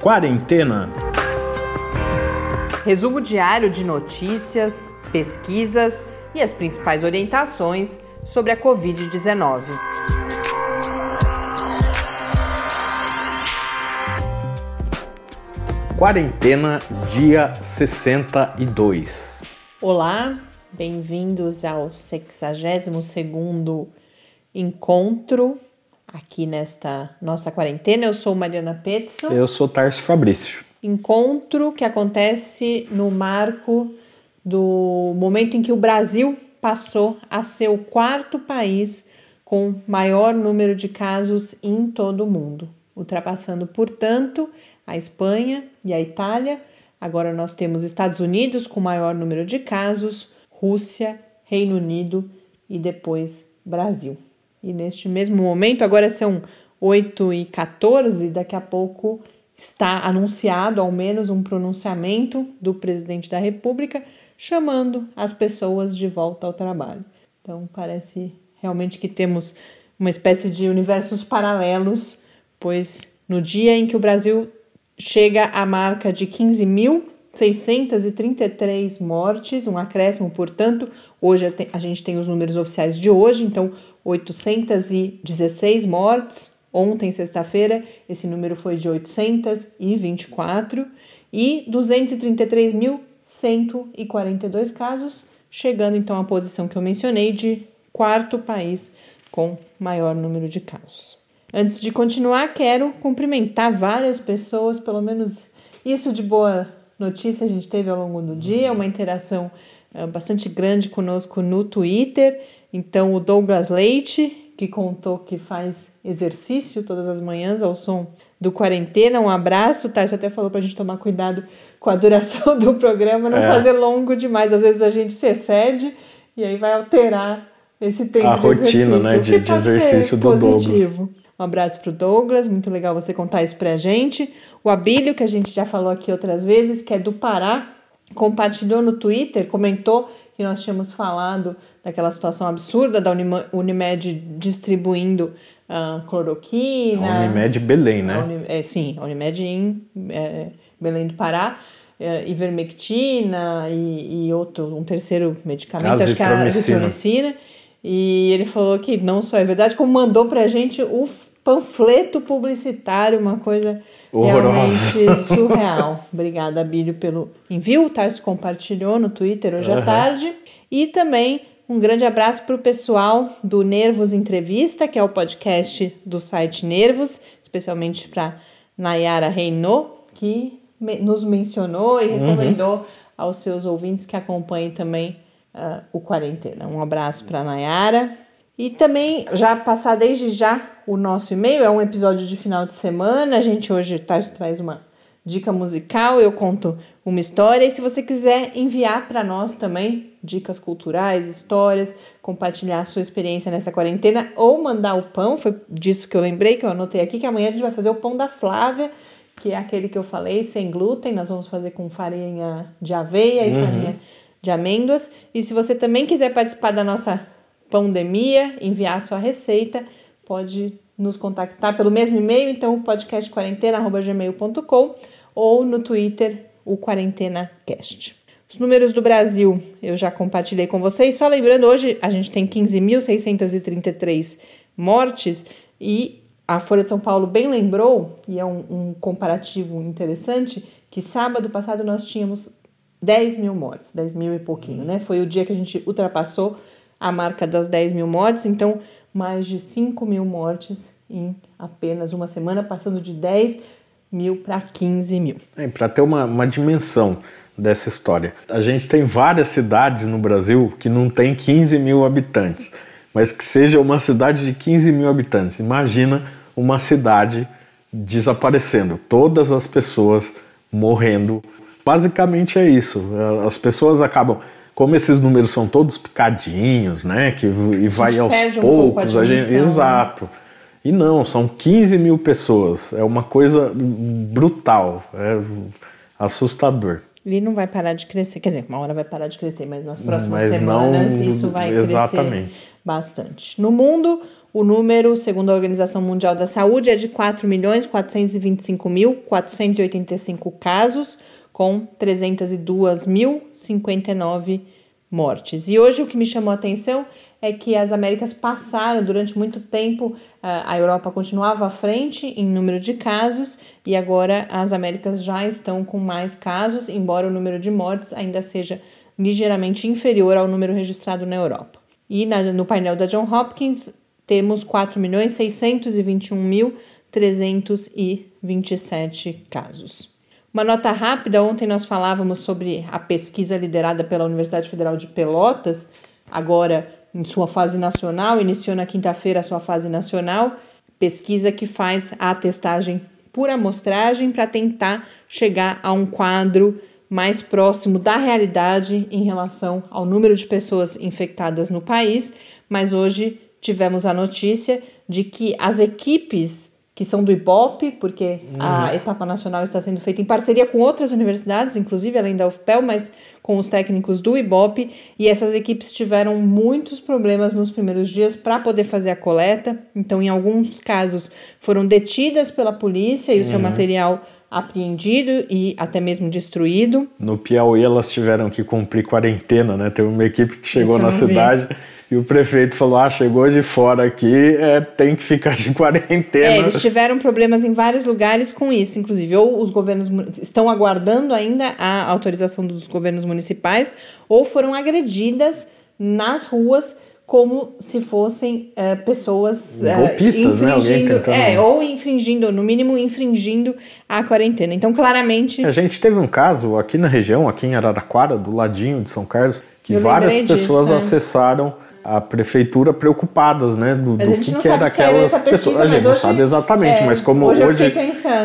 Quarentena. Resumo diário de notícias, pesquisas e as principais orientações sobre a Covid-19. Quarentena, dia 62. Olá, bem-vindos ao 62º encontro aqui nesta nossa quarentena. Eu sou Mariana Petson. Eu sou Tarso Fabrício. Encontro que acontece no marco do momento em que o Brasil passou a ser o quarto país com maior número de casos em todo o mundo, ultrapassando, portanto, a Espanha e a Itália. Agora nós temos Estados Unidos com maior número de casos, Rússia, Reino Unido e depois Brasil. E neste mesmo momento, agora são 8 e 14, daqui a pouco está anunciado ao menos um pronunciamento do presidente da República chamando as pessoas de volta ao trabalho. Então parece realmente que temos uma espécie de universos paralelos, pois no dia em que o Brasil chega à marca de 15.633 mortes, um acréscimo, portanto, hoje a gente tem os números oficiais de hoje, então 816 mortes. Ontem, sexta-feira, esse número foi de 824 e 233 mil 142 casos, chegando então à posição que eu mencionei de quarto país com maior número de casos. Antes de continuar, quero cumprimentar várias pessoas, pelo menos isso de boa notícia a gente teve ao longo do dia, uma interação uh, bastante grande conosco no Twitter. Então, o Douglas Leite, que contou que faz exercício todas as manhãs ao som do Quarentena. Um abraço, Tati até falou pra gente tomar cuidado com a duração do programa, não é. fazer longo demais. Às vezes a gente se excede e aí vai alterar esse tempo a de rotina, exercício. né, de, de exercício do positivo. Douglas. Um abraço pro Douglas, muito legal você contar isso pra gente. O Abílio, que a gente já falou aqui outras vezes, que é do Pará, compartilhou no Twitter, comentou que nós tínhamos falado daquela situação absurda da Unimed distribuindo uh, cloroquina. A Unimed Belém, né? Uni, é, sim, a Unimed em é, Belém do Pará. É, ivermectina e, e, outro, um terceiro medicamento, acho que é a azitromicina. E ele falou que não só é verdade, como mandou pra gente o panfleto publicitário, uma coisa Horrorosa. realmente surreal. Obrigada, Bílio, pelo envio. O Tarso compartilhou no Twitter hoje uhum. à tarde. E também um grande abraço para o pessoal do Nervos Entrevista, que é o podcast do site Nervos, especialmente para Nayara Reinô, que nos mencionou e uhum. recomendou aos seus ouvintes que acompanhem também uh, o Quarentena. Um abraço para Nayara. E também, já passar desde já o nosso e-mail, é um episódio de final de semana. A gente hoje tá, traz uma dica musical, eu conto uma história. E se você quiser enviar para nós também dicas culturais, histórias, compartilhar a sua experiência nessa quarentena ou mandar o pão, foi disso que eu lembrei, que eu anotei aqui, que amanhã a gente vai fazer o pão da Flávia, que é aquele que eu falei, sem glúten. Nós vamos fazer com farinha de aveia e uhum. farinha de amêndoas. E se você também quiser participar da nossa pandemia, enviar sua receita, pode nos contactar pelo mesmo e-mail, então podcastquarentena.gmail.com ou no Twitter, o QuarentenaCast. Os números do Brasil eu já compartilhei com vocês. Só lembrando, hoje a gente tem 15.633 mortes e a Folha de São Paulo bem lembrou, e é um, um, comparativo interessante, que sábado passado nós tínhamos 10 mil mortes, 10 mil e pouquinho, né? Foi o dia que a gente ultrapassou a marca das 10 mil mortes, então mais de 5 mil mortes em apenas uma semana, passando de 10 mil para 15 mil. É, para ter uma, uma dimensão dessa história, a gente tem várias cidades no Brasil que não tem 15 mil habitantes, mas que seja uma cidade de 15 mil habitantes. Imagina uma cidade desaparecendo, todas as pessoas morrendo. Basicamente é isso. As pessoas acabam como esses números são todos picadinhos, né? Que, e vai aos poucos, um a, gente. Né? Exato. E não, são 15 mil pessoas. É uma coisa brutal, é assustador. Ele não vai parar de crescer, quer dizer, uma hora vai parar de crescer, mas nas próximas mas semanas não, isso vai exatamente. crescer bastante. No mundo, O número, segundo a Organização Mundial da Saúde, é de 4.425.485 casos, com 302.059 mortes. E hoje o que me chamou a atenção é que as Américas passaram durante muito tempo, a Europa continuava à frente em número de casos e agora as Américas já estão com mais casos, embora o número de mortes ainda seja ligeiramente inferior ao número registrado na Europa. E na, no painel da John Hopkins temos 4.621.327 casos. Uma nota rápida: ontem nós falávamos sobre a pesquisa liderada pela Universidade Federal de Pelotas, agora em sua fase nacional, iniciou na quinta-feira a sua fase nacional, pesquisa que faz a testagem por amostragem para tentar chegar a um quadro mais próximo da realidade em relação ao número de pessoas infectadas no país, mas hoje tivemos a notícia de que as equipes que são do IBOP, porque uhum. a etapa nacional está sendo feita em parceria com outras universidades, inclusive além da UFPEL, mas com os técnicos do IBOP, e essas equipes tiveram muitos problemas nos primeiros dias para poder fazer a coleta. Então, em alguns casos, foram detidas pela polícia e uhum. o seu uhum. material apreendido e até mesmo destruído. No Piauí elas tiveram que cumprir quarentena, né? Teve uma equipe que chegou na cidade vi. E o prefeito falou: "Ah, chegou de fora aqui, é, tem que ficar de quarentena". É, eles tiveram problemas em vários lugares com isso, inclusive ou os governos estão aguardando ainda a autorização dos governos municipais ou foram agredidas nas ruas como se fossem uh, pessoas uh, Golpistas, né? infringindo, né? é, ou infringindo, no mínimo infringindo a quarentena. Então, claramente. A gente teve um caso aqui na região, aqui em Araraquara, do ladinho de São Carlos, que várias pessoas disso, é. A prefeitura preocupadas, né, do, do que, que é daquelas pessoas. A gente não sabe exatamente, é, mas como hoje, hoje,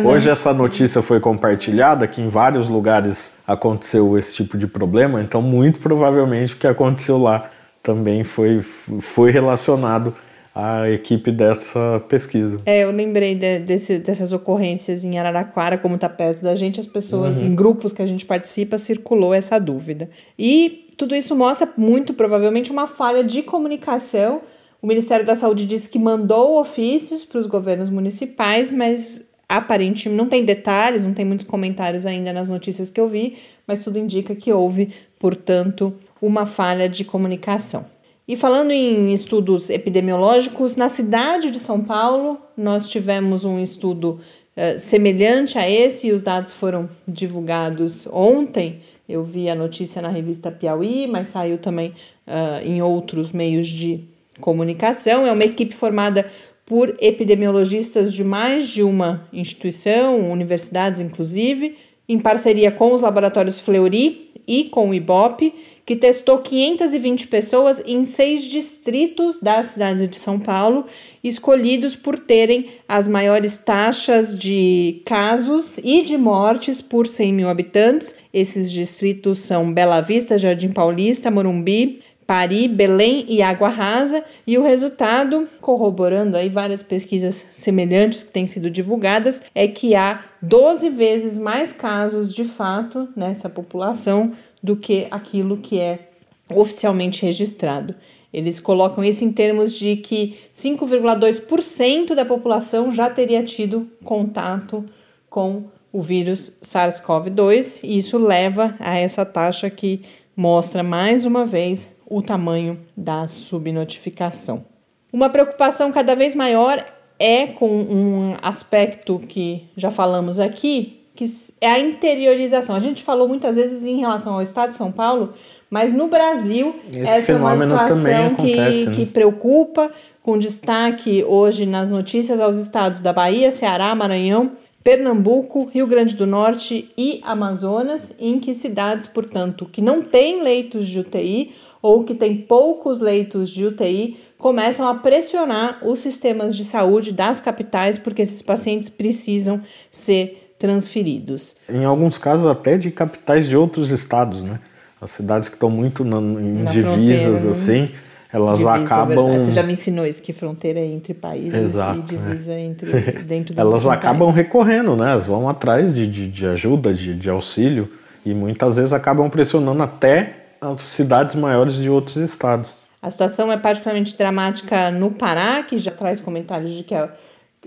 hoje essa notícia foi compartilhada, que em vários lugares aconteceu esse tipo de problema, então muito provavelmente o que aconteceu lá também foi, foi relacionado à equipe dessa pesquisa. É, eu lembrei de, desse, dessas ocorrências em Araraquara, como está perto da gente, as pessoas uhum. em grupos que a gente participa circulou essa dúvida. E tudo isso mostra muito provavelmente uma falha de comunicação. O Ministério da Saúde disse que mandou ofícios para os governos municipais, mas aparentemente não tem detalhes, não tem muitos comentários ainda nas notícias que eu vi, mas tudo indica que houve, portanto, uma falha de comunicação. E falando em estudos epidemiológicos, na cidade de São Paulo, nós tivemos um estudo uh, semelhante a esse, e os dados foram divulgados ontem. Eu vi a notícia na revista Piauí, mas saiu também uh, em outros meios de comunicação. É uma equipe formada por epidemiologistas de mais de uma instituição, universidades inclusive, em parceria com os laboratórios Fleury e com o IBOP, que testou 520 pessoas em seis distritos da cidade de São Paulo, escolhidos por terem as maiores taxas de casos e de mortes por 100 mil habitantes. Esses distritos são Bela Vista, Jardim Paulista, Morumbi, Pari, Belém e Água Rasa, e o resultado, corroborando aí várias pesquisas semelhantes que têm sido divulgadas, é que há 12 vezes mais casos de fato nessa população do que aquilo que é oficialmente registrado. Eles colocam isso em termos de que 5,2% da população já teria tido contato com o vírus SARS-CoV-2, e isso leva a essa taxa que mostra mais uma vez o tamanho da subnotificação. Uma preocupação cada vez maior é com um aspecto que já falamos aqui, que é a interiorização. A gente falou muitas vezes em relação ao estado de São Paulo, mas no Brasil Esse essa é uma situação acontece, que, né? que preocupa, com destaque hoje nas notícias aos estados da Bahia, Ceará, Maranhão, Pernambuco, Rio Grande do Norte e Amazonas, em que cidades, portanto, que não têm leitos de UTI ou que têm poucos leitos de UTI começam a pressionar os sistemas de saúde das capitais porque esses pacientes precisam ser transferidos. Em alguns casos até de capitais de outros estados, né? As cidades que estão muito na, em na divisas né? assim, elas divisa, acabam. Você já me ensinou isso que fronteira é entre países Exato, e divisa é. entre dentro do Elas acabam país. recorrendo, né? Elas vão atrás de, de, de ajuda, de, de auxílio e muitas vezes acabam pressionando até as cidades maiores de outros estados. A situação é particularmente dramática no Pará, que já traz comentários de que é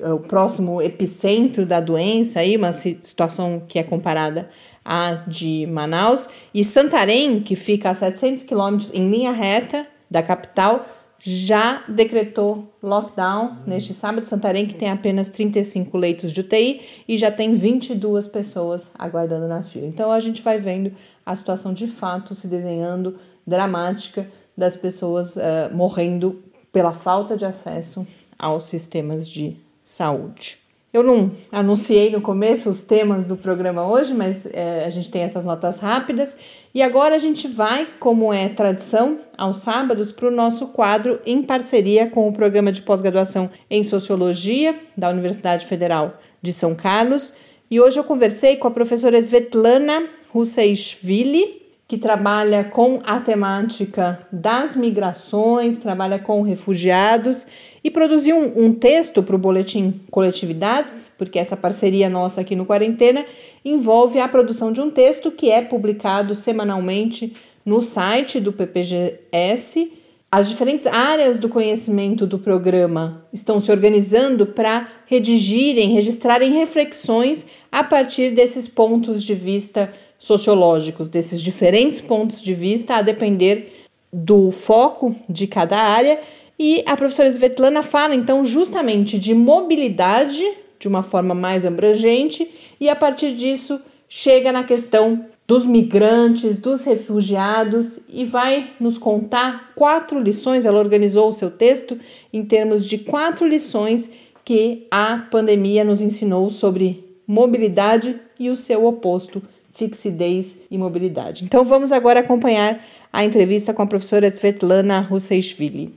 o próximo epicentro da doença, aí, uma situação que é comparada à de Manaus, e Santarém, que fica a 700 quilômetros em linha reta da capital, já decretou lockdown neste sábado. Santarém, que tem apenas 35 leitos de UTI e já tem 22 pessoas aguardando na fila. Então a gente vai vendo a situação de fato se desenhando dramática das pessoas uh, morrendo pela falta de acesso aos sistemas de saúde. Eu não anunciei no começo os temas do programa hoje, mas é, a gente tem essas notas rápidas. E agora a gente vai, como é tradição, aos sábados, para o nosso quadro em parceria com o programa de pós-graduação em Sociologia da Universidade Federal de São Carlos. E hoje eu conversei com a professora Svetlana Russeishvili, que trabalha com a temática das migrações, trabalha com refugiados e produziu um, um texto para o Boletim Coletividades, porque essa parceria nossa aqui no Quarentena envolve a produção de um texto que é publicado semanalmente no site do PPGS. As diferentes áreas do conhecimento do programa estão se organizando para redigirem, registrarem reflexões a partir desses pontos de vista sociológicos desses diferentes pontos de vista, a depender do foco de cada área. E a professora Svetlana fala então justamente de mobilidade de uma forma mais abrangente, e a partir disso chega na questão dos migrantes, dos refugiados e vai nos contar quatro lições. Ela organizou o seu texto em termos de quatro lições que a pandemia nos ensinou sobre mobilidade e o seu oposto, fixidez e mobilidade. Então vamos agora acompanhar a entrevista com a professora Svetlana Russeishvili.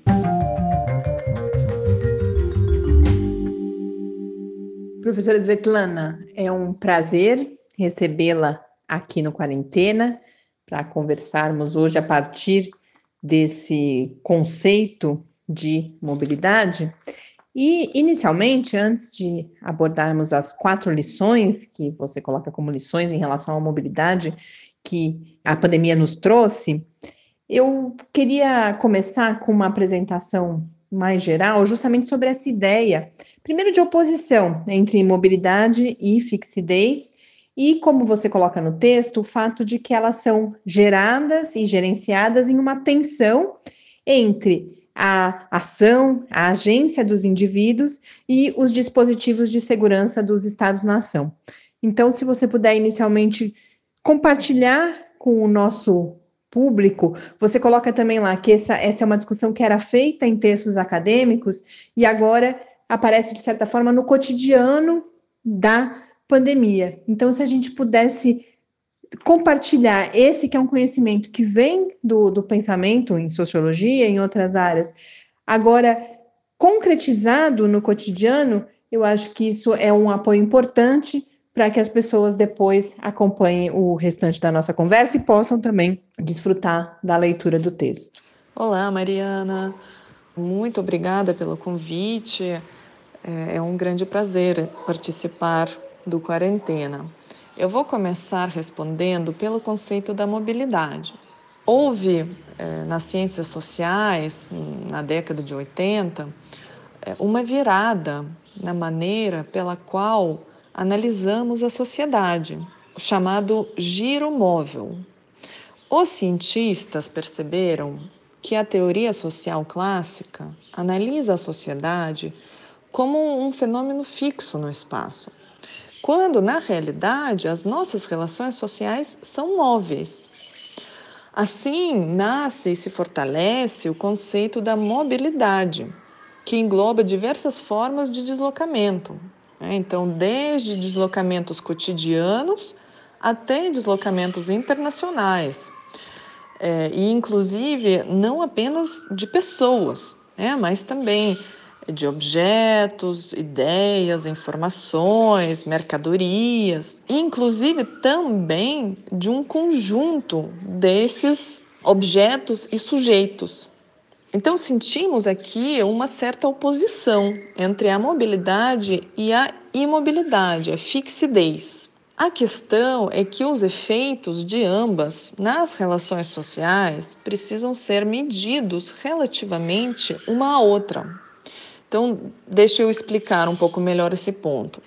Professora Svetlana, é um prazer recebê-la aqui no Quarentena para conversarmos hoje a partir desse conceito de mobilidade. E, inicialmente, antes de abordarmos as quatro lições que você coloca como lições em relação à mobilidade que a pandemia nos trouxe, eu queria começar com uma apresentação mais geral, justamente sobre essa ideia, primeiro de oposição entre mobilidade e fixidez, e como você coloca no texto, o fato de que elas são geradas e gerenciadas em uma tensão entre a ação, a agência dos indivíduos e os dispositivos de segurança dos Estados-nação. Então, se você puder inicialmente compartilhar com o nosso público, você coloca também lá que essa, essa é uma discussão que era feita em textos acadêmicos e agora aparece, de certa forma, no cotidiano da pandemia. Então, se a gente pudesse compartilhar esse que é um conhecimento que vem do, do pensamento em sociologia, em outras áreas, agora concretizado no cotidiano, eu acho que isso é um apoio importante para que as pessoas depois acompanhem o restante da nossa conversa e possam também desfrutar da leitura do texto. Olá, Mariana. Muito obrigada pelo convite. É, é um grande prazer participar do Quarentena. Eu vou começar respondendo pelo conceito da mobilidade. Houve eh, nas ciências sociais, na década de 80, eh, uma virada na maneira pela qual analisamos a sociedade, o chamado giro móvel. Os cientistas perceberam que a teoria social clássica analisa a sociedade como um fenômeno fixo no espaço, quando na realidade as nossas relações sociais são móveis. Assim, nasce e se fortalece o conceito da mobilidade, que engloba diversas formas de deslocamento. Né? Então, desde deslocamentos cotidianos até deslocamentos internacionais, é, e inclusive não apenas de pessoas, né? mas também de objetos, ideias, informações, mercadorias, inclusive também de um conjunto desses objetos e sujeitos. Então sentimos aqui uma certa oposição entre a mobilidade e a imobilidade, a fixidez. A questão é que os efeitos de ambas nas relações sociais precisam ser medidos relativamente uma à outra. Então, deixa eu explicar um pouco melhor esse ponto.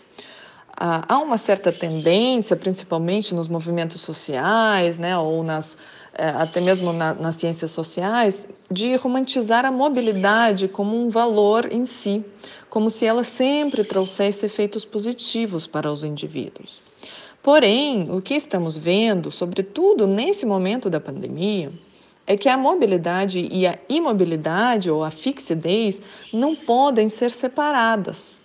Há uma certa tendência, principalmente nos movimentos sociais, né, ou nas, até mesmo na, nas ciências sociais, de romantizar a mobilidade como um valor em si, como se ela sempre trouxesse efeitos positivos para os indivíduos. Porém, o que estamos vendo, sobretudo nesse momento da pandemia, é que a mobilidade e a imobilidade ou a fixidez não podem ser separadas.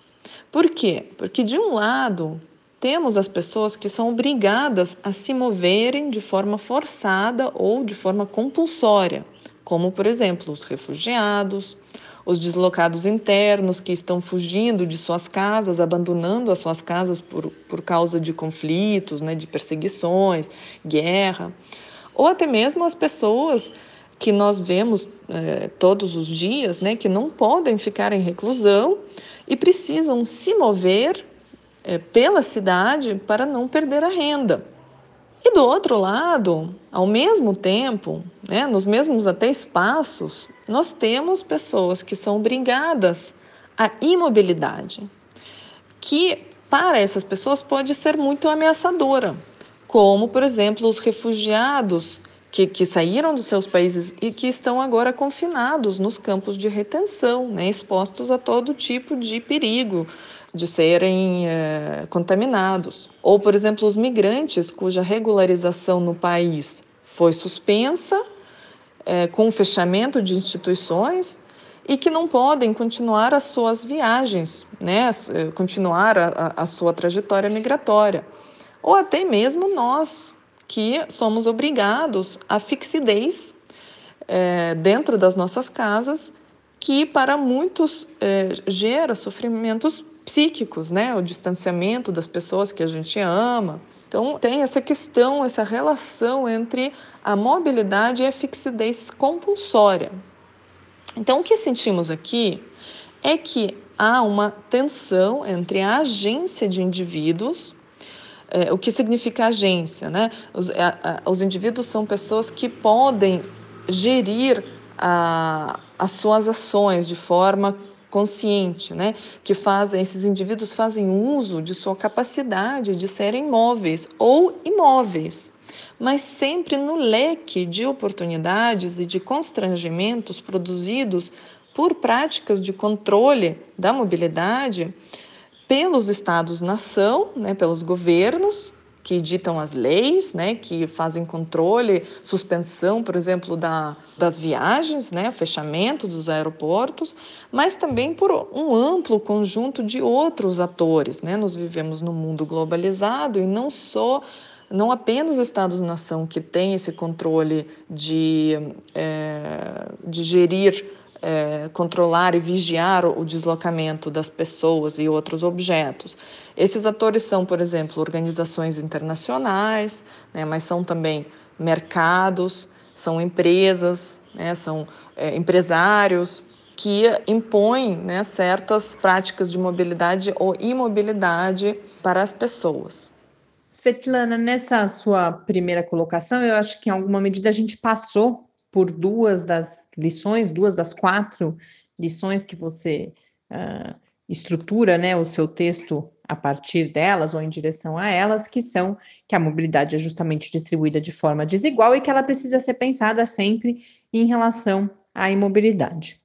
Por quê? Porque, de um lado, temos as pessoas que são obrigadas a se moverem de forma forçada ou de forma compulsória, como, por exemplo, os refugiados, os deslocados internos que estão fugindo de suas casas, abandonando as suas casas por, por causa de conflitos, né, de perseguições, guerra, ou até mesmo as pessoas que nós vemos é, todos os dias, né, que não podem ficar em reclusão e precisam se mover é, pela cidade para não perder a renda. E do outro lado, ao mesmo tempo, né, nos mesmos até espaços, nós temos pessoas que são obrigadas à imobilidade, que para essas pessoas pode ser muito ameaçadora, como, por exemplo, os refugiados que, que, saíram dos seus países e que estão agora confinados nos campos de retenção, né, expostos a todo tipo de perigo, de serem é, contaminados. Ou, por exemplo, os migrantes cuja regularização no país foi suspensa, é, com o fechamento de instituições e que não podem continuar as suas viagens, né, eh, continuar a, a sua trajetória migratória. Ou até mesmo nós, que somos obrigados à fixidez é, dentro das nossas casas, que para muitos é, gera sofrimentos psíquicos, né? O distanciamento das pessoas que a gente ama. Então, tem essa questão, essa relação entre a mobilidade e a fixidez compulsória. Então, o que sentimos aqui é que há uma tensão entre a agência de indivíduos, é, o que significa agência, né? Os, a, a, os indivíduos são pessoas que podem gerir a, as suas ações de forma consciente, né? que fazem, esses indivíduos fazem uso de sua capacidade de serem móveis ou imóveis, mas sempre no leque de oportunidades e de constrangimentos produzidos por práticas de controle da mobilidade pelos estados-nação, né, pelos governos, que ditam as leis, né, que fazem controle, suspensão, por exemplo, da, das viagens, né, fechamento dos aeroportos, mas também por um amplo conjunto de outros atores. Né? Nós vivemos num mundo globalizado e não só não apenas Estados-nação que tem esse controle de, é, de gerir é, controlar e vigiar o deslocamento das pessoas e outros objetos. Esses atores são, por exemplo, organizações internacionais, né, mas são também mercados, são empresas, né, são é, empresários que impõem né, certas práticas de mobilidade ou imobilidade para as pessoas. Svetlana, nessa sua primeira colocação, eu acho que em alguma medida a gente passou por duas das lições, duas das quatro lições que você uh, estrutura né, o seu texto a partir delas ou em direção a elas, que são que a mobilidade é justamente distribuída de forma desigual e que ela precisa ser pensada sempre em relação à imobilidade.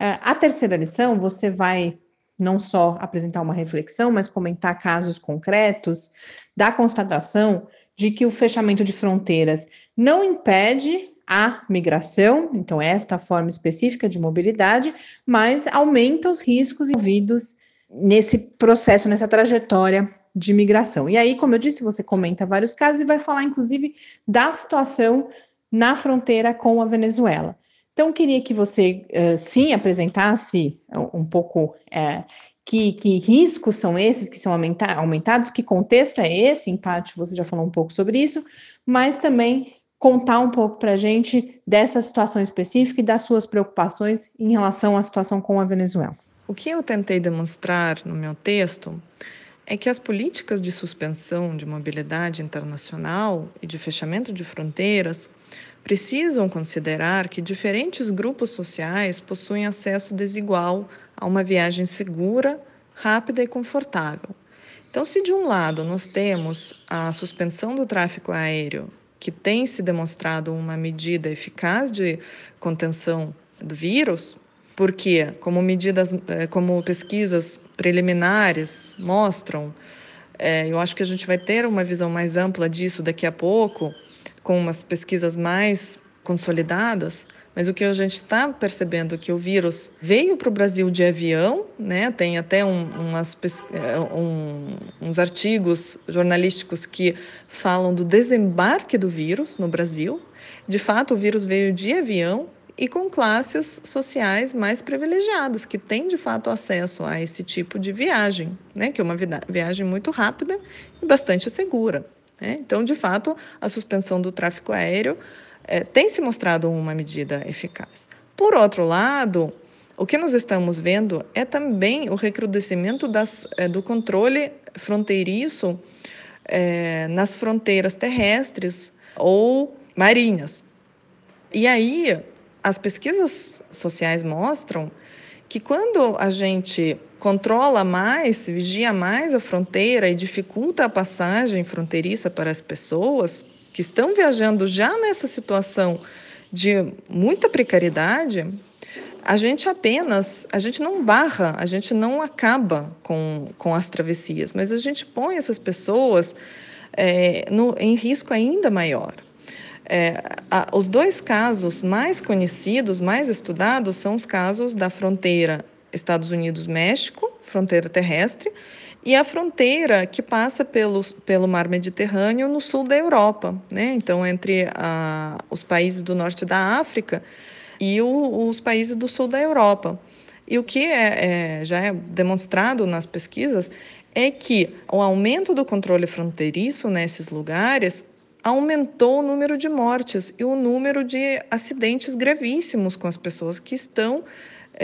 Uh, a terceira lição, você vai não só apresentar uma reflexão, mas comentar casos concretos da constatação de que o fechamento de fronteiras não impede a migração, então esta forma específica de mobilidade, mas aumenta os riscos envolvidos nesse processo, nessa trajetória de migração. E aí, como eu disse, você comenta vários casos e vai falar, inclusive, da situação na fronteira com a Venezuela. Então, queria que você, uh, sim, apresentasse um pouco uh, que, que, riscos são esses que são aumenta aumentados, que contexto é esse, em parte você já falou um pouco sobre isso, mas também contar um pouco para a gente dessa situação específica e das suas preocupações em relação à situação com a Venezuela. O que eu tentei demonstrar no meu texto é que as políticas de suspensão de mobilidade internacional e de fechamento de fronteiras precisam considerar que diferentes grupos sociais possuem acesso desigual a uma viagem segura, rápida e confortável. Então, se de um lado nós temos a suspensão do tráfego aéreo, que tem se demonstrado uma medida eficaz de contenção do vírus, porque, como medidas, eh, como pesquisas preliminares mostram, é, eu acho que a gente vai ter uma visão mais ampla disso daqui a pouco, com umas pesquisas mais consolidadas, mas o que a gente está percebendo é que o vírus veio para o Brasil de avião, né? Tem até um, umas, é, um, uns artigos jornalísticos que falam do desembarque do vírus no Brasil. De fato, o vírus veio de avião e com classes sociais mais privilegiadas, que têm de fato acesso a esse tipo de viagem, né? que é uma viagem muito rápida e bastante segura. Né? Então, de fato, a suspensão do tráfego aéreo é, tem se mostrado uma medida eficaz. Por outro lado, o que nós estamos vendo é também o recrudescimento das, é, do controle fronteiriço é, nas fronteiras terrestres ou marinhas. E aí, as pesquisas sociais mostram que quando a gente controla mais, vigia mais a fronteira e dificulta a passagem fronteiriça para as pessoas que estão viajando já nessa situação de muita precariedade, a gente apenas, a gente não barra, a gente não acaba com, com as travessias, mas a gente põe essas pessoas é, no, em risco ainda maior. É, a, os dois casos mais conhecidos, mais estudados, são os casos da fronteira Estados Unidos-México, fronteira terrestre, e a fronteira que passa pelo, pelo mar Mediterrâneo no sul da Europa, né? então entre a, os países do norte da África e o, os países do sul da Europa. E o que é, é, já é demonstrado nas pesquisas é que o aumento do controle fronteiriço nesses lugares aumentou o número de mortes e o número de acidentes gravíssimos com as pessoas que estão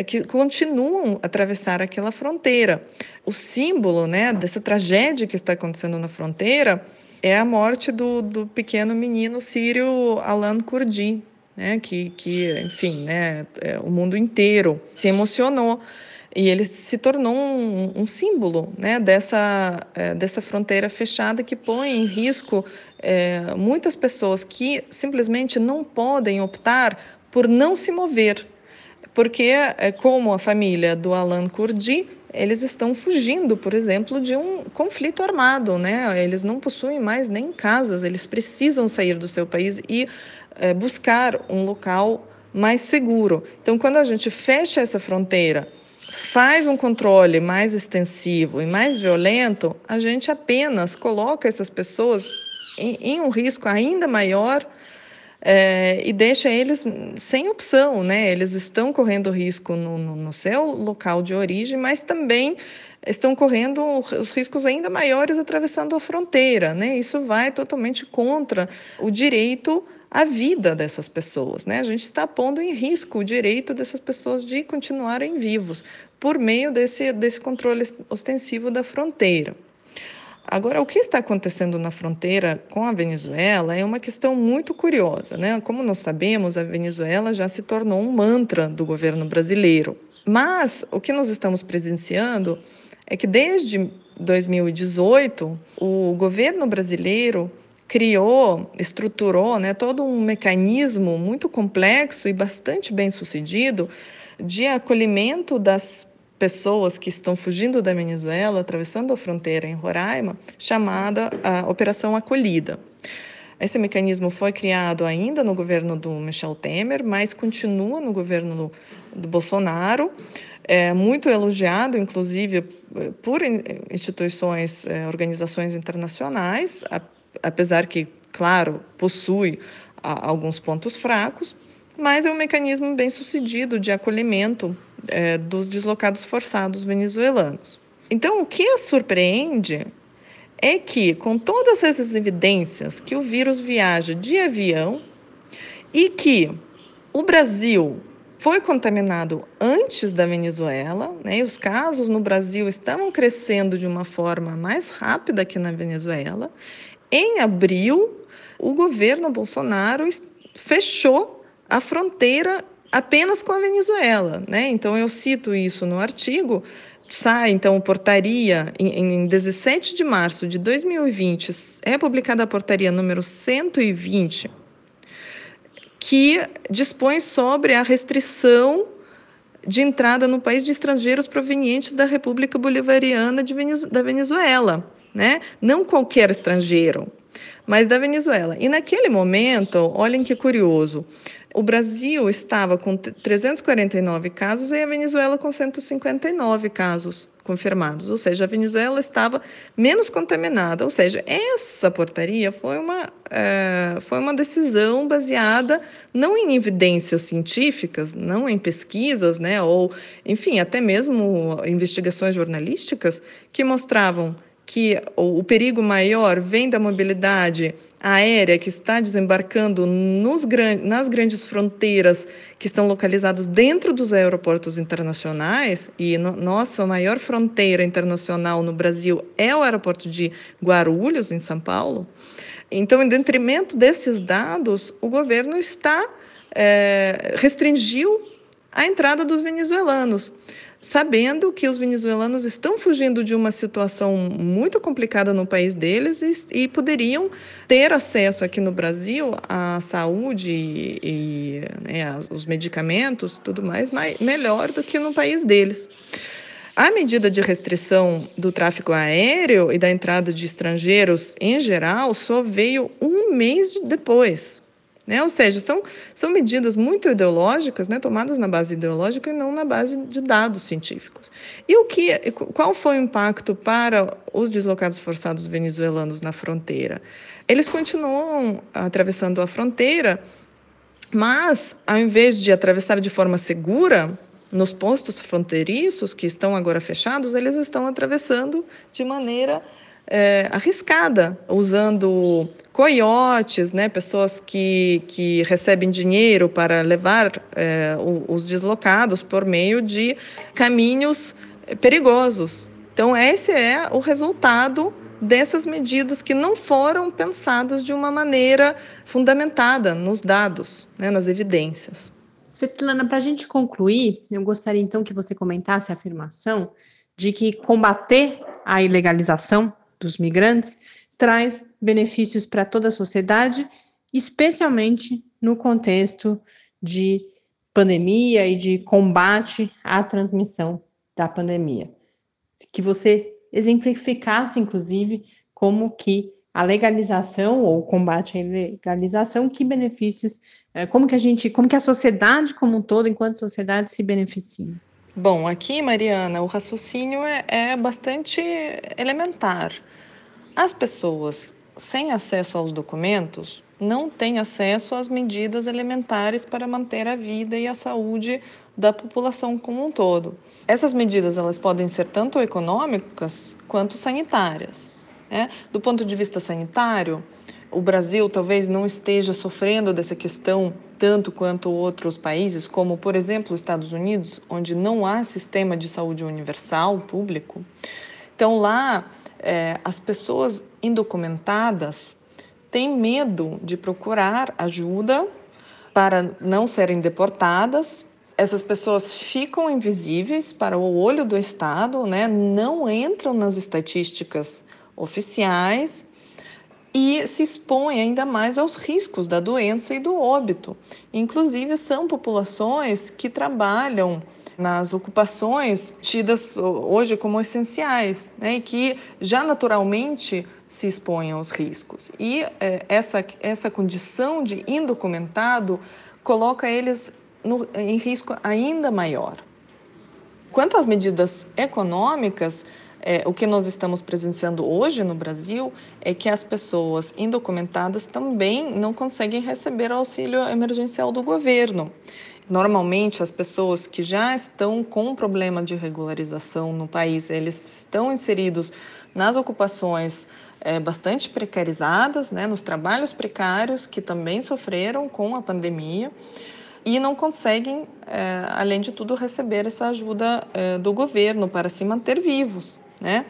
que continuam a atravessar aquela fronteira. O símbolo né, dessa tragédia que está acontecendo na fronteira é a morte do, do pequeno menino sírio Alan Kurdi, né, que, que, enfim, né, é, o mundo inteiro se emocionou e ele se tornou um, um símbolo né, dessa, é, dessa fronteira fechada que põe em risco é, muitas pessoas que simplesmente não podem optar por não se mover, porque, é, como a família do Alan Kurdi, eles estão fugindo, por exemplo, de um conflito armado, né? Eles não possuem mais nem casas, eles precisam sair do seu país e é, buscar um local mais seguro. Então, quando a gente fecha essa fronteira faz um controle mais extensivo e mais violento, a gente apenas coloca essas pessoas em, em um risco ainda maior é, e deixa eles sem opção, né? Eles estão correndo risco no, no, no seu local de origem, mas também estão correndo os riscos ainda maiores atravessando a fronteira, né? Isso vai totalmente contra o direito à vida dessas pessoas, né? A gente está pondo em risco o direito dessas pessoas de continuarem vivos por meio desse, desse controle ostensivo da fronteira. Agora, o que está acontecendo na fronteira com a Venezuela é uma questão muito curiosa. Né? Como nós sabemos, a Venezuela já se tornou um mantra do governo brasileiro. Mas o que nós estamos presenciando é que desde 2018, o governo brasileiro criou, estruturou né, todo um mecanismo muito complexo e bastante bem sucedido de acolhimento das pessoas que estão fugindo da Venezuela, atravessando a fronteira em Roraima, chamada Operação Acolhida. Esse mecanismo foi criado ainda no governo do Michel Temer, mas continua no governo do, do Bolsonaro, é muito elogiado, inclusive, por instituições, é, organizações internacionais, apesar que, claro, possui alguns pontos fracos, mas é um mecanismo bem sucedido de acolhimento é, dos deslocados forçados venezuelanos. Então, o que surpreende é que, com todas essas evidências que o vírus viaja de avião e que o Brasil foi contaminado antes da Venezuela, né? Os casos no Brasil estavam crescendo de uma forma mais rápida que na Venezuela. Em abril, o governo Bolsonaro fechou a fronteira apenas com a Venezuela, né? Então eu cito isso no artigo. Sai então portaria em, em 17 de março de 2020, é publicada a portaria número 120 que dispõe sobre a restrição de entrada no país de estrangeiros provenientes da República Bolivariana de Venezu da Venezuela, né? Não qualquer estrangeiro, mas da Venezuela. E naquele momento, olhem que curioso, o Brasil estava com 349 casos e a Venezuela com 159 casos confirmados, ou seja, a Venezuela estava menos contaminada, ou seja, essa portaria foi uma, é, foi uma decisão baseada não em evidências científicas, não em pesquisas, né, ou, enfim, até mesmo investigações jornalísticas que mostravam que o, o perigo maior vem da mobilidade aérea que está desembarcando nos, nas grandes fronteiras que estão localizadas dentro dos aeroportos internacionais, e no, nossa maior fronteira internacional no Brasil é o aeroporto de Guarulhos, em São Paulo. Então, em detrimento desses dados, o governo está é, restringiu a entrada dos venezuelanos sabendo que os venezuelanos estão fugindo de uma situação muito complicada no país deles e, e poderiam ter acesso aqui no Brasil à saúde e, e né, os medicamentos, tudo mais, mais, melhor do que no país deles. A medida de restrição do tráfego aéreo e da entrada de estrangeiros em geral só veio um mês depois, né? Ou seja, são, são medidas muito ideológicas, né? tomadas na base ideológica e não na base de dados científicos. E o que, qual foi o impacto para os deslocados forçados venezuelanos na fronteira? Eles continuam atravessando a fronteira, mas ao invés de atravessar de forma segura, nos postos fronteiriços que estão agora fechados, eles estão atravessando de maneira é, arriscada, usando coiotes, né, pessoas que, que recebem dinheiro para levar é, os deslocados por meio de caminhos perigosos. Então, esse é o resultado dessas medidas que não foram pensadas de uma maneira fundamentada nos dados, né, nas evidências. Svetlana, para a gente concluir, eu gostaria então que você comentasse a afirmação de que combater a ilegalização dos migrantes traz benefícios para toda a sociedade, especialmente no contexto de pandemia e de combate à transmissão da pandemia. Que você exemplificasse, inclusive, como que a legalização ou o combate à ilegalização, que benefícios, eh, como que a gente, como que a sociedade como um todo, enquanto sociedade, se beneficia? Bom, aqui, Mariana, o raciocínio é, é bastante elementar. As pessoas sem acesso aos documentos não têm acesso às medidas elementares para manter a vida e a saúde da população como um todo. Essas medidas elas podem ser tanto econômicas quanto sanitárias. Né? Do ponto de vista sanitário, o Brasil talvez não esteja sofrendo dessa questão tanto quanto outros países, como, por exemplo, os Estados Unidos, onde não há sistema de saúde universal público. Então, lá, é, as pessoas indocumentadas têm medo de procurar ajuda para não serem deportadas. Essas pessoas ficam invisíveis para o olho do Estado, né? não entram nas estatísticas oficiais e se expõem ainda mais aos riscos da doença e do óbito. Inclusive, são populações que trabalham nas ocupações tidas hoje como essenciais, né, e que já naturalmente se expõem aos riscos. E é, essa, essa condição de indocumentado coloca eles no, em risco ainda maior. Quanto às medidas econômicas, é, o que nós estamos presenciando hoje no Brasil é que as pessoas indocumentadas também não conseguem receber auxílio emergencial do governo. Normalmente, as pessoas que já estão com problema de regularização no país, eles estão inseridos nas ocupações é, bastante precarizadas, né, nos trabalhos precários que também sofreram com a pandemia. e não conseguem, é, além de tudo, receber essa ajuda é, do governo para se manter vivos, né?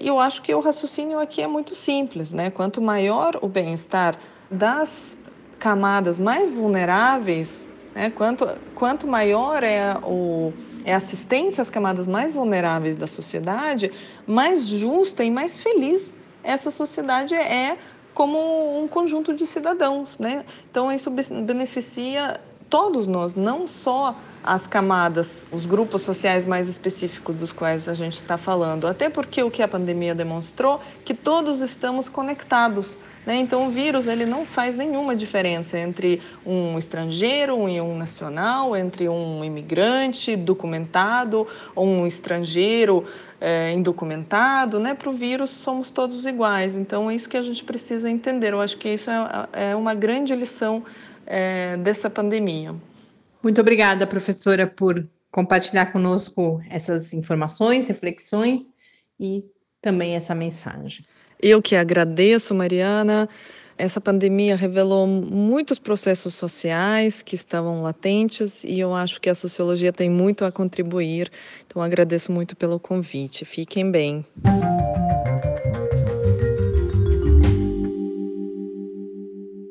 E eu acho que o raciocínio aqui é muito simples, né? Quanto maior o bem-estar das camadas mais vulneráveis, né? quanto, quanto maior é, o, é a assistência às camadas mais vulneráveis da sociedade, mais justa e mais feliz essa sociedade é como um conjunto de cidadãos, né? Então isso beneficia todos nós, não só as camadas, os grupos sociais mais específicos dos quais a gente está falando. Até porque o que a pandemia demonstrou que todos estamos conectados. Né? Então, o vírus ele não faz nenhuma diferença entre um estrangeiro e um nacional, entre um imigrante documentado ou um estrangeiro é, indocumentado. Né? Para o vírus, somos todos iguais. Então, é isso que a gente precisa entender. Eu acho que isso é, é uma grande lição é, dessa pandemia. Muito obrigada, professora, por compartilhar conosco essas informações, reflexões e também essa mensagem. Eu que agradeço, Mariana. Essa pandemia revelou muitos processos sociais que estavam latentes e eu acho que a sociologia tem muito a contribuir. Então, agradeço muito pelo convite. Fiquem bem.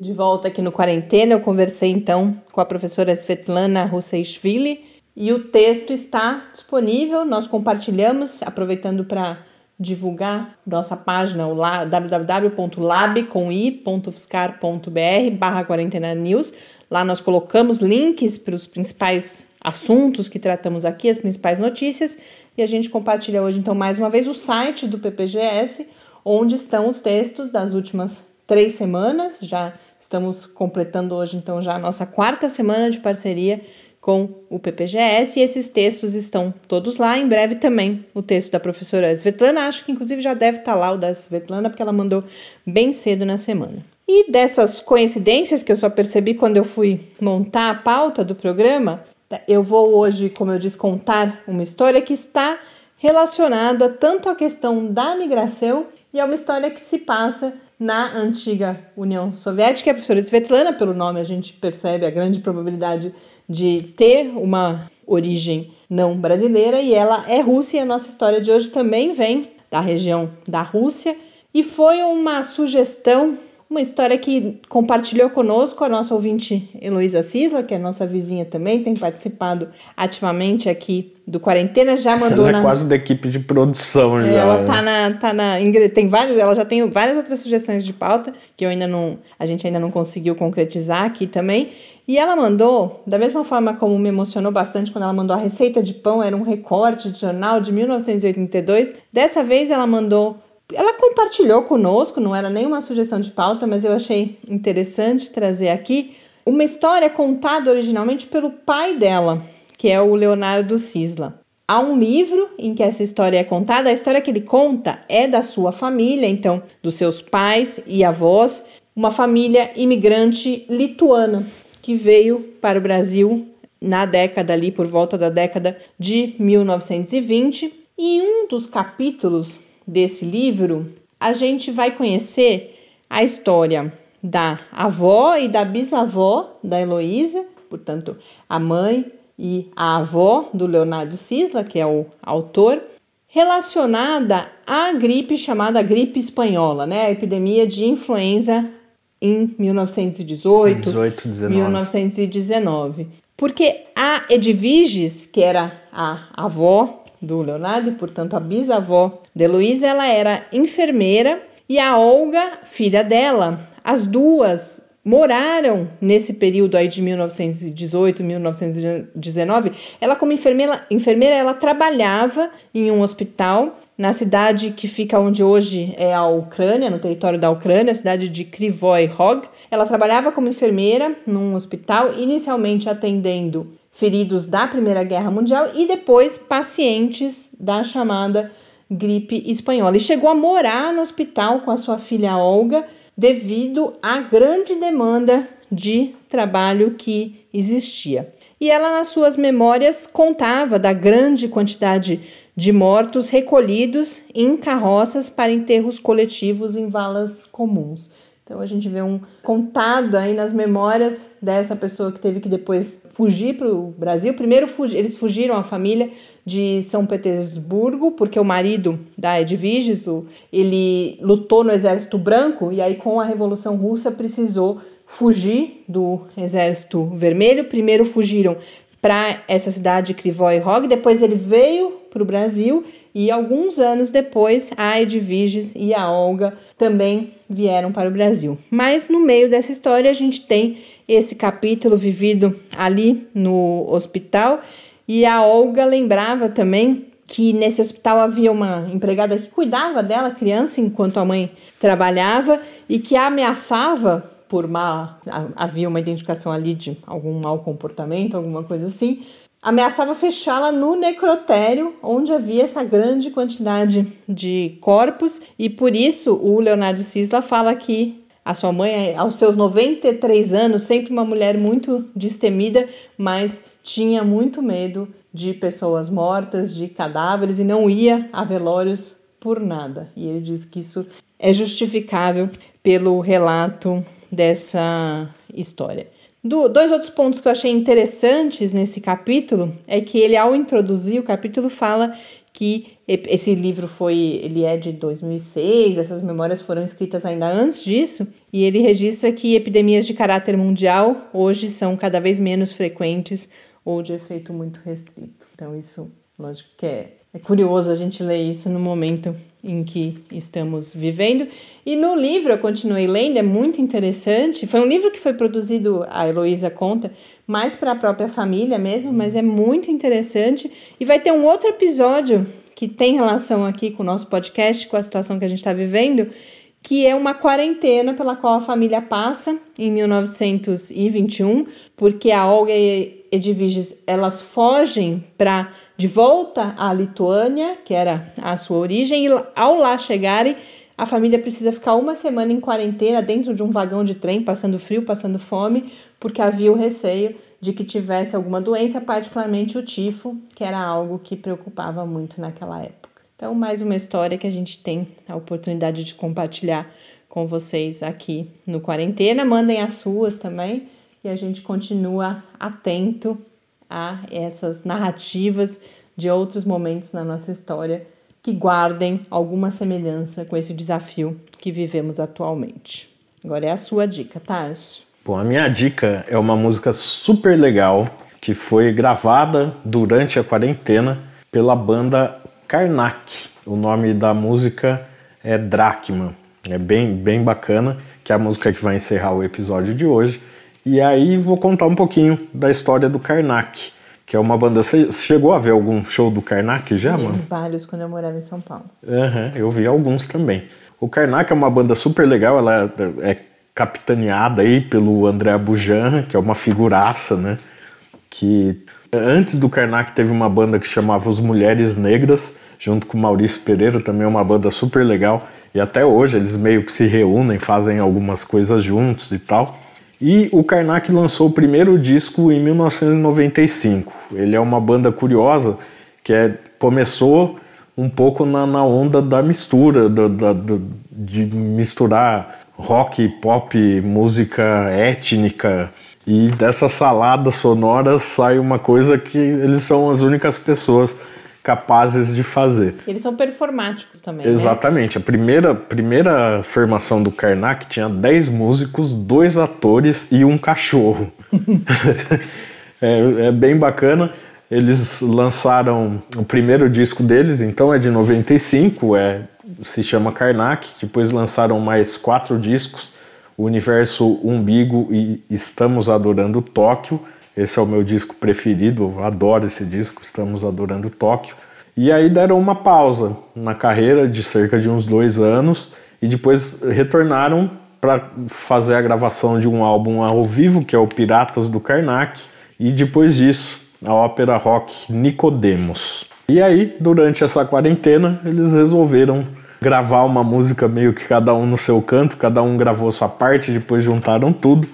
De volta aqui no Quarentena, eu conversei então com a professora Svetlana Russeishvili e o texto está disponível, nós compartilhamos, aproveitando para divulgar nossa página, o www.lab.fiscar.br barra quarentena news. Lá nós colocamos links para os principais assuntos que tratamos aqui, as principais notícias, e a gente compartilha hoje, então, mais uma vez, o site do PPGS, onde estão os textos das últimas três semanas, já Estamos completando hoje, então, já a nossa quarta semana de parceria com o PPGS e esses textos estão todos lá. Em breve também o texto da professora Svetlana, acho que inclusive já deve estar lá o da Svetlana, porque ela mandou bem cedo na semana. E dessas coincidências que eu só percebi quando eu fui montar a pauta do programa, eu vou hoje, como eu disse, contar uma história que está relacionada tanto à questão da migração e a uma história que se passa na antiga União Soviética. A professora Svetlana, pelo nome, a gente percebe a grande probabilidade de ter uma origem não brasileira e ela é russa e a nossa história de hoje também vem da região da Rússia. E foi uma sugestão uma história que compartilhou conosco a nossa ouvinte Heloísa Cisla, que é nossa vizinha também, tem participado ativamente aqui do Quarentena, já mandou ela é na... quase da equipe de produção é, já. Ela tá na, tá na tem vários, ela já tem várias outras sugestões de pauta que eu ainda não, a gente ainda não conseguiu concretizar aqui também. E ela mandou, da mesma forma como me emocionou bastante quando ela mandou a receita de pão, era um recorte de jornal de 1982. Dessa vez ela mandou ela compartilhou conosco, não era nenhuma sugestão de pauta, mas eu achei interessante trazer aqui uma história contada originalmente pelo pai dela, que é o Leonardo Cisla. Há um livro em que essa história é contada. A história que ele conta é da sua família, então, dos seus pais e avós, uma família imigrante lituana que veio para o Brasil na década ali, por volta da década de 1920. Em um dos capítulos desse livro, a gente vai conhecer a história da avó e da bisavó da Heloísa, portanto, a mãe e a avó do Leonardo Cisla, que é o autor, relacionada à gripe chamada gripe espanhola, né? A epidemia de influenza em 1918, 18, 1919. Porque a Edviges, que era a avó do Leonardo portanto, a bisavó de Luísa, ela era enfermeira e a Olga, filha dela, as duas moraram nesse período aí de 1918, 1919. Ela como enfermeira, enfermeira ela trabalhava em um hospital na cidade que fica onde hoje é a Ucrânia, no território da Ucrânia, a cidade de Krivoy Rog. Ela trabalhava como enfermeira num hospital, inicialmente atendendo feridos da Primeira Guerra Mundial e depois pacientes da chamada gripe espanhola. E chegou a morar no hospital com a sua filha Olga devido à grande demanda de trabalho que existia. E ela, nas suas memórias, contava da grande quantidade de mortos recolhidos em carroças para enterros coletivos em valas comuns. Então a gente vê um contada aí nas memórias dessa pessoa que teve que depois fugir para o Brasil. Primeiro eles fugiram a família de São Petersburgo, porque o marido da Edviges, ele lutou no exército branco e aí com a Revolução Russa precisou fugir do exército vermelho. Primeiro fugiram para essa cidade Krivoy Rog, depois ele veio para o Brasil e alguns anos depois, a Edviges e a Olga também vieram para o Brasil. Mas no meio dessa história, a gente tem esse capítulo vivido ali no hospital. E a Olga lembrava também que nesse hospital havia uma empregada que cuidava dela, criança, enquanto a mãe trabalhava, e que a ameaçava por má. Havia uma identificação ali de algum mau comportamento, alguma coisa assim, ameaçava fechá-la no necrotério, onde havia essa grande quantidade de corpos, e por isso o Leonardo Sisla fala que a sua mãe, aos seus 93 anos, sempre uma mulher muito destemida, mas tinha muito medo de pessoas mortas, de cadáveres e não ia a velórios por nada. E ele diz que isso é justificável pelo relato dessa história. Do, dois outros pontos que eu achei interessantes nesse capítulo é que ele, ao introduzir o capítulo, fala que esse livro foi, ele é de 2006, essas memórias foram escritas ainda antes disso, e ele registra que epidemias de caráter mundial hoje são cada vez menos frequentes ou de efeito muito restrito. Então isso, lógico que é é curioso a gente ler isso no momento em que estamos vivendo. E no livro eu continuei lendo, é muito interessante. Foi um livro que foi produzido, a Heloísa conta, mais para a própria família mesmo, mas é muito interessante. E vai ter um outro episódio que tem relação aqui com o nosso podcast, com a situação que a gente está vivendo, que é uma quarentena pela qual a família passa em 1921, porque a Olga e Edviges elas fogem para de volta à Lituânia, que era a sua origem, e ao lá chegarem, a família precisa ficar uma semana em quarentena dentro de um vagão de trem, passando frio, passando fome, porque havia o receio de que tivesse alguma doença, particularmente o tifo, que era algo que preocupava muito naquela época. Então, mais uma história que a gente tem a oportunidade de compartilhar com vocês aqui no Quarentena. Mandem as suas também e a gente continua atento a essas narrativas de outros momentos na nossa história que guardem alguma semelhança com esse desafio que vivemos atualmente. Agora é a sua dica, Tarso. Bom, a minha dica é uma música super legal que foi gravada durante a quarentena pela banda Karnak. O nome da música é Drachma. É bem, bem bacana, que é a música que vai encerrar o episódio de hoje. E aí vou contar um pouquinho da história do Karnak, que é uma banda. Você chegou a ver algum show do Karnak já, mano? vários quando eu morava em São Paulo. Uhum, eu vi alguns também. O Karnak é uma banda super legal, ela é, capitaneada aí pelo André Bujan, que é uma figuraça, né? Que antes do Karnak teve uma banda que chamava Os Mulheres Negras, junto com Maurício Pereira, também é uma banda super legal. E até hoje eles meio que se reúnem, fazem algumas coisas juntos e tal. E o Karnak lançou o primeiro disco em 1995. Ele é uma banda curiosa que é, começou um pouco na, na onda da mistura, de misturar rock, pop, música étnica. E dessa salada sonora sai uma coisa que eles são as únicas pessoas capazes de fazer. Eles são performáticos também. Né? Exatamente. Né? A primeira, primeira formação do Karnak tinha 10 músicos, dois atores e um cachorro. é, é, bem bacana. Eles lançaram o primeiro disco deles, então é de 95, é, se chama Karnak. Depois lançaram mais quatro discos: O Universo Umbigo e Estamos Adorando Tóquio. Esse é o meu disco preferido, eu adoro esse disco, estamos adorando Tóquio. E aí deram uma pausa na carreira de cerca de uns dois anos e depois retornaram para fazer a gravação de um álbum ao vivo, que é o Piratas do Karnak, e depois disso, a ópera rock Nicodemos. E aí, durante essa quarentena, eles resolveram gravar uma música meio que cada um no seu canto, cada um gravou sua parte, depois juntaram tudo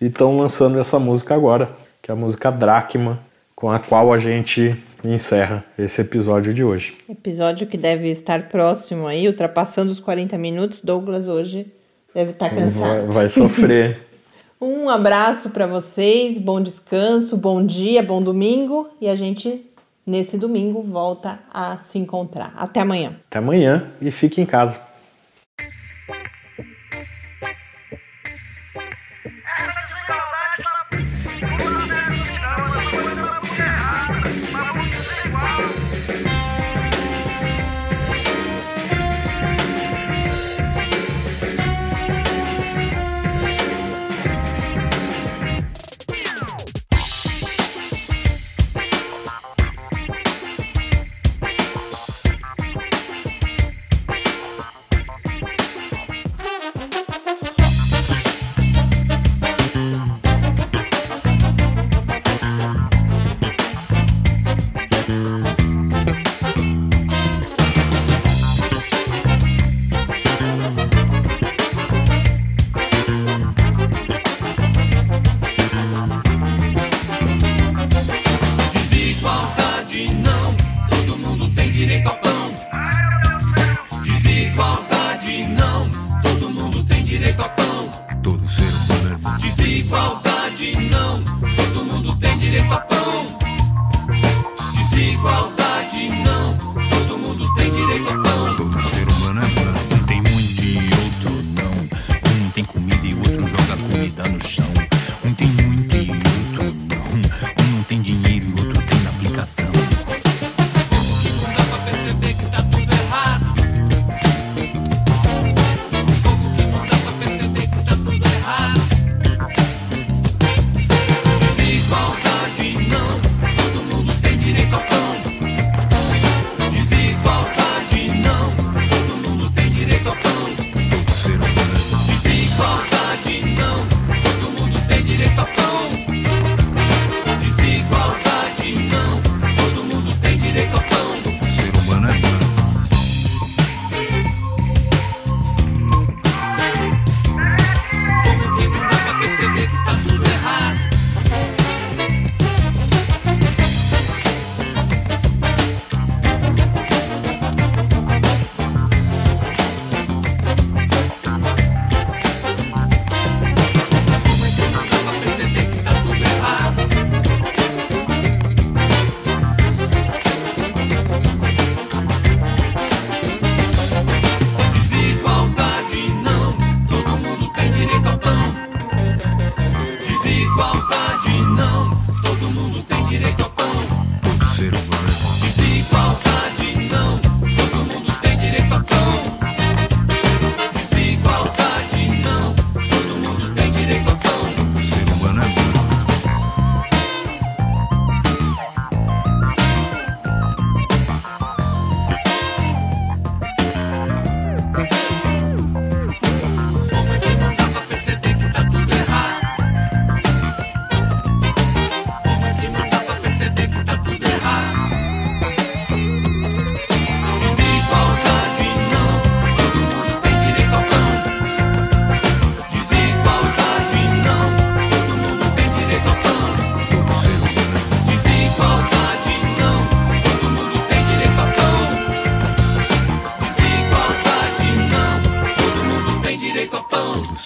e estão lançando essa música agora que é a música Dracma, com a qual a gente encerra esse episódio de hoje. Episódio que deve estar próximo aí, ultrapassando os 40 minutos. Douglas hoje Deve estar tá cansado. Vai, vai sofrer. um abraço para vocês, bom descanso, bom dia, bom domingo e a gente nesse domingo volta a se encontrar. Até amanhã. Até amanhã e fique em casa.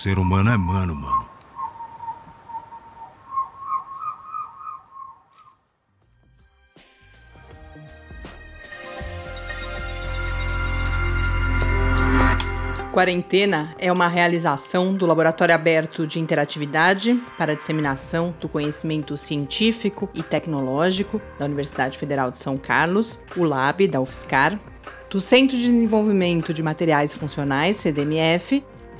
Ser humano é mano, mano. Quarentena é uma realização do Laboratório Aberto de Interatividade para a Disseminação do Conhecimento Científico e Tecnológico da Universidade Federal de São Carlos, o LAB da UFSCar, do Centro de Desenvolvimento de Materiais Funcionais, CDMF,